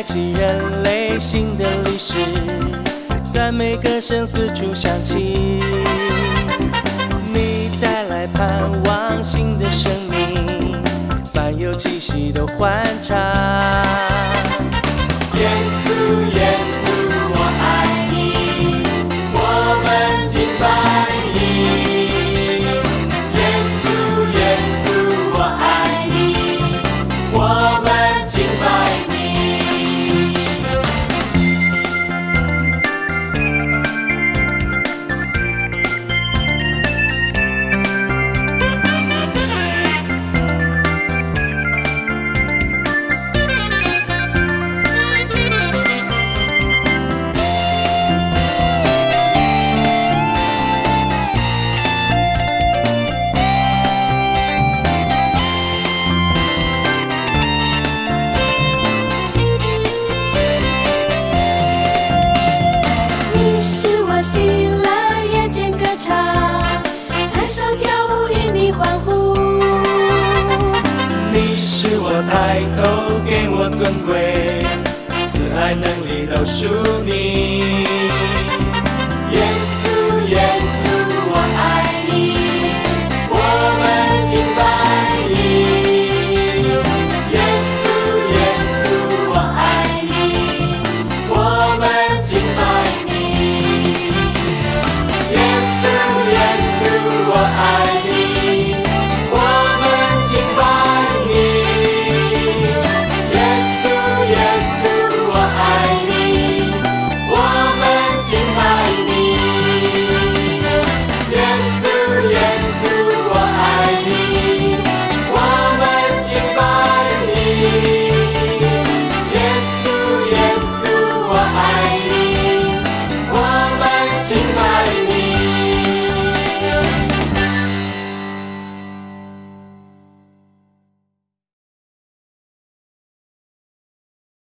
开启人类新的历史，赞美歌声四处响起。抬头给我尊贵自爱能力都输你。